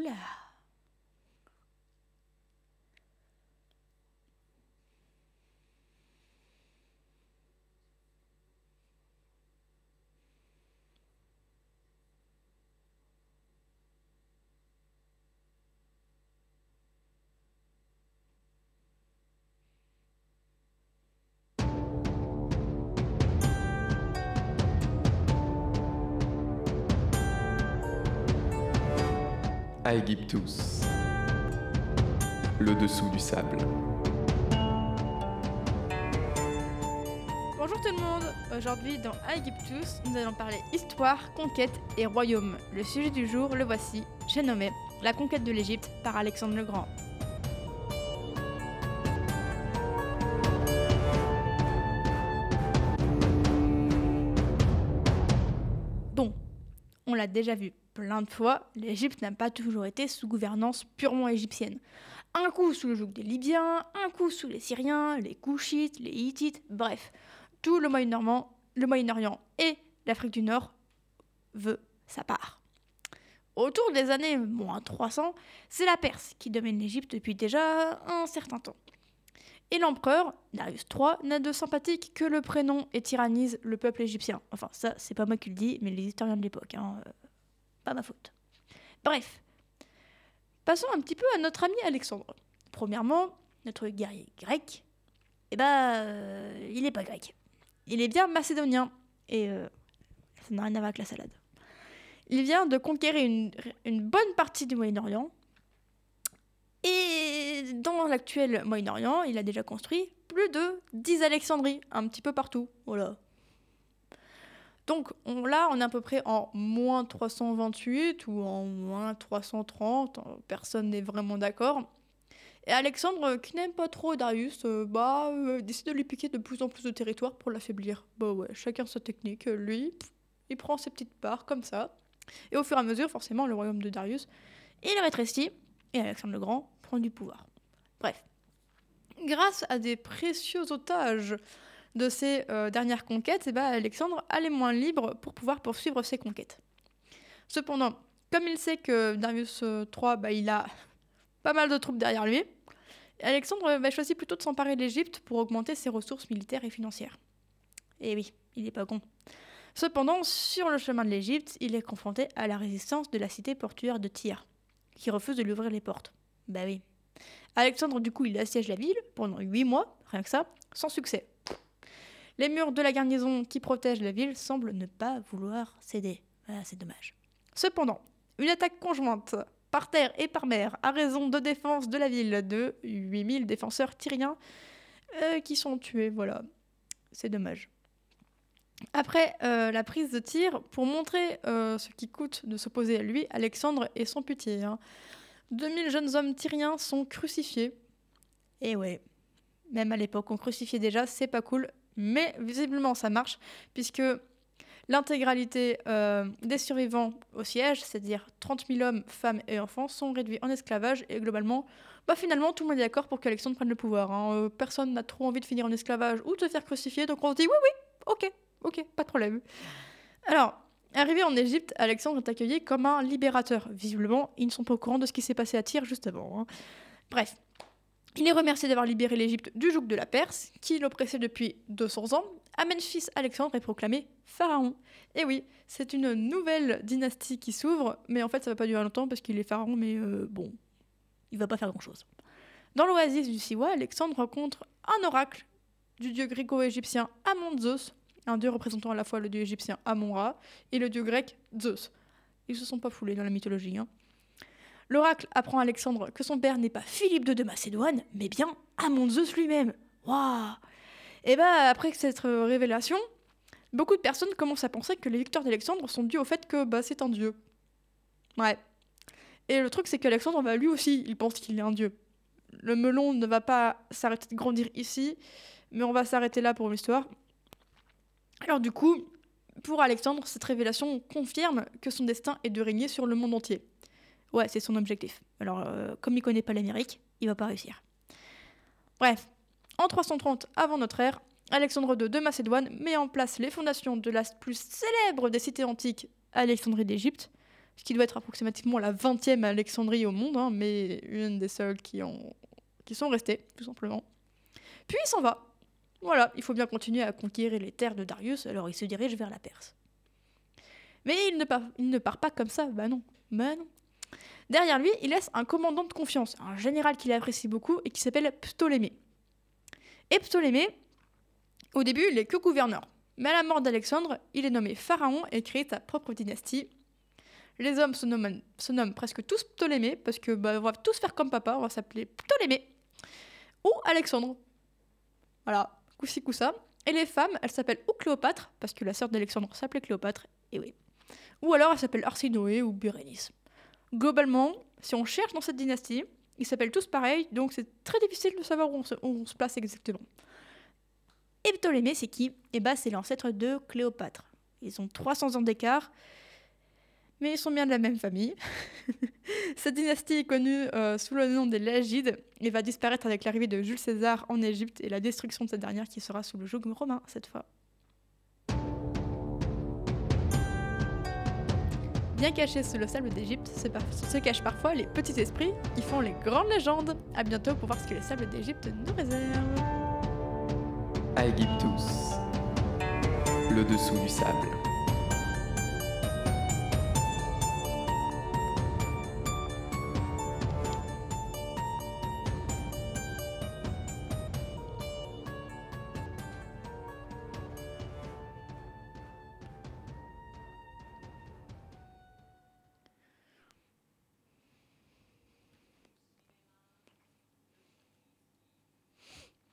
mulher. Aegyptus. Le dessous du sable. Bonjour tout le monde. Aujourd'hui dans Aegyptus, nous allons parler histoire, conquête et royaume. Le sujet du jour, le voici. J'ai nommé La conquête de l'Égypte par Alexandre le Grand. On l'a déjà vu plein de fois, l'Égypte n'a pas toujours été sous gouvernance purement égyptienne. Un coup sous le joug des Libyens, un coup sous les Syriens, les Couchites, les Hittites, bref, tout le Moyen-Orient et l'Afrique du Nord veut sa part. Autour des années moins 300, c'est la Perse qui domine l'Égypte depuis déjà un certain temps. Et l'empereur, Darius III, n'a de sympathique que le prénom et tyrannise le peuple égyptien. Enfin, ça, c'est pas moi qui le dis, mais les historiens de l'époque. Hein. Euh, pas ma faute. Bref. Passons un petit peu à notre ami Alexandre. Premièrement, notre guerrier grec, eh ben, euh, il n'est pas grec. Il est bien macédonien. Et euh, ça n'a rien à voir avec la salade. Il vient de conquérir une, une bonne partie du Moyen-Orient. Dans l'actuel Moyen-Orient, il a déjà construit plus de 10 Alexandries, un petit peu partout. Voilà. Donc on, là, on est à peu près en moins 328 ou en moins 330, personne n'est vraiment d'accord. Et Alexandre, qui n'aime pas trop Darius, euh, bah, euh, décide de lui piquer de plus en plus de territoire pour l'affaiblir. Bah ouais, chacun sa technique. Lui, il prend ses petites parts comme ça. Et au fur et à mesure, forcément, le royaume de Darius, il rétrécit et Alexandre le Grand prend du pouvoir. Bref. Grâce à des précieux otages de ses euh, dernières conquêtes, eh ben, Alexandre a les moins libres pour pouvoir poursuivre ses conquêtes. Cependant, comme il sait que Darius III, euh, bah, il a pas mal de troupes derrière lui, Alexandre va choisir plutôt de s'emparer de l'Égypte pour augmenter ses ressources militaires et financières. Et oui, il n'est pas con. Cependant, sur le chemin de l'Égypte, il est confronté à la résistance de la cité portuaire de Tyr, qui refuse de lui ouvrir les portes. Bah oui. Alexandre, du coup, il assiège la ville pendant 8 mois, rien que ça, sans succès. Les murs de la garnison qui protègent la ville semblent ne pas vouloir céder. C'est dommage. Cependant, une attaque conjointe par terre et par mer à raison de défense de la ville de 8000 défenseurs tyriens euh, qui sont tués. Voilà, c'est dommage. Après euh, la prise de tir, pour montrer euh, ce qui coûte de s'opposer à lui, Alexandre et son putier. Hein. 2000 jeunes hommes tyriens sont crucifiés. Et ouais, même à l'époque, on crucifiait déjà, c'est pas cool. Mais visiblement, ça marche, puisque l'intégralité euh, des survivants au siège, c'est-à-dire 30 000 hommes, femmes et enfants, sont réduits en esclavage. Et globalement, bah finalement, tout le monde est d'accord pour qu'Alexandre prenne le pouvoir. Hein. Euh, personne n'a trop envie de finir en esclavage ou de se faire crucifier, donc on se dit oui, oui, ok, ok, pas de problème. Alors, arrivé en Égypte, Alexandre est accueilli comme un libérateur. Visiblement, ils ne sont pas au courant de ce qui s'est passé à Tyr juste avant. Hein. Bref, il est remercié d'avoir libéré l'Égypte du joug de la Perse, qui l'oppressait depuis 200 ans. À Memphis, Alexandre est proclamé pharaon. Et oui, c'est une nouvelle dynastie qui s'ouvre, mais en fait ça va pas durer longtemps parce qu'il est pharaon, mais euh, bon, il va pas faire grand-chose. Dans l'oasis du Siwa, Alexandre rencontre un oracle du dieu gréco-égyptien Amon-Zeus, un dieu représentant à la fois le dieu égyptien Amon-Ra et le dieu grec Zeus. Ils se sont pas foulés dans la mythologie. Hein. L'oracle apprend à Alexandre que son père n'est pas Philippe II de Macédoine, mais bien Amon Zeus lui-même. Waouh Et bah, après cette révélation, beaucoup de personnes commencent à penser que les victoires d'Alexandre sont dues au fait que bah, c'est un dieu. Ouais. Et le truc, c'est qu'Alexandre, va lui aussi, il pense qu'il est un dieu. Le melon ne va pas s'arrêter de grandir ici, mais on va s'arrêter là pour l'histoire. Alors du coup, pour Alexandre, cette révélation confirme que son destin est de régner sur le monde entier. Ouais, c'est son objectif. Alors, euh, comme il connaît pas l'Amérique, il va pas réussir. Bref, en 330 avant notre ère, Alexandre II de Macédoine met en place les fondations de la plus célèbre des cités antiques, Alexandrie d'Égypte, ce qui doit être approximativement la 20e Alexandrie au monde, hein, mais une des seules qui, ont, qui sont restées, tout simplement. Puis il s'en va. Voilà, il faut bien continuer à conquérir les terres de Darius, alors il se dirige vers la Perse. Mais il ne part, pas comme ça, bah non, bah non. Derrière lui, il laisse un commandant de confiance, un général qu'il apprécie beaucoup et qui s'appelle Ptolémée. Et Ptolémée, au début, il est que gouverneur. Mais à la mort d'Alexandre, il est nommé pharaon et crée sa propre dynastie. Les hommes se nomment, se nomment presque tous Ptolémée parce que bah, on va tous faire comme papa, on va s'appeler Ptolémée ou Alexandre. Voilà, Et les femmes, elles s'appellent ou Cléopâtre, parce que la sœur d'Alexandre s'appelait Cléopâtre, et oui. Ou alors elles s'appellent Arsinoé ou Bérénice. Globalement, si on cherche dans cette dynastie, ils s'appellent tous pareil, donc c'est très difficile de savoir où on se, où on se place exactement. Et Ptolémée, c'est qui? Eh bah, c'est l'ancêtre de Cléopâtre. Ils ont 300 ans d'écart, mais ils sont bien de la même famille. Cette dynastie est connue euh, sous le nom des Lagides et va disparaître avec l'arrivée de Jules César en Égypte et la destruction de cette dernière qui sera sous le joug romain cette fois. Bien caché sous le sable d'Égypte se, cachent parfois les petits esprits qui font les grandes légendes. A bientôt pour voir ce que les sables d'Égypte nous. Aegyptus. Le dessous du sable.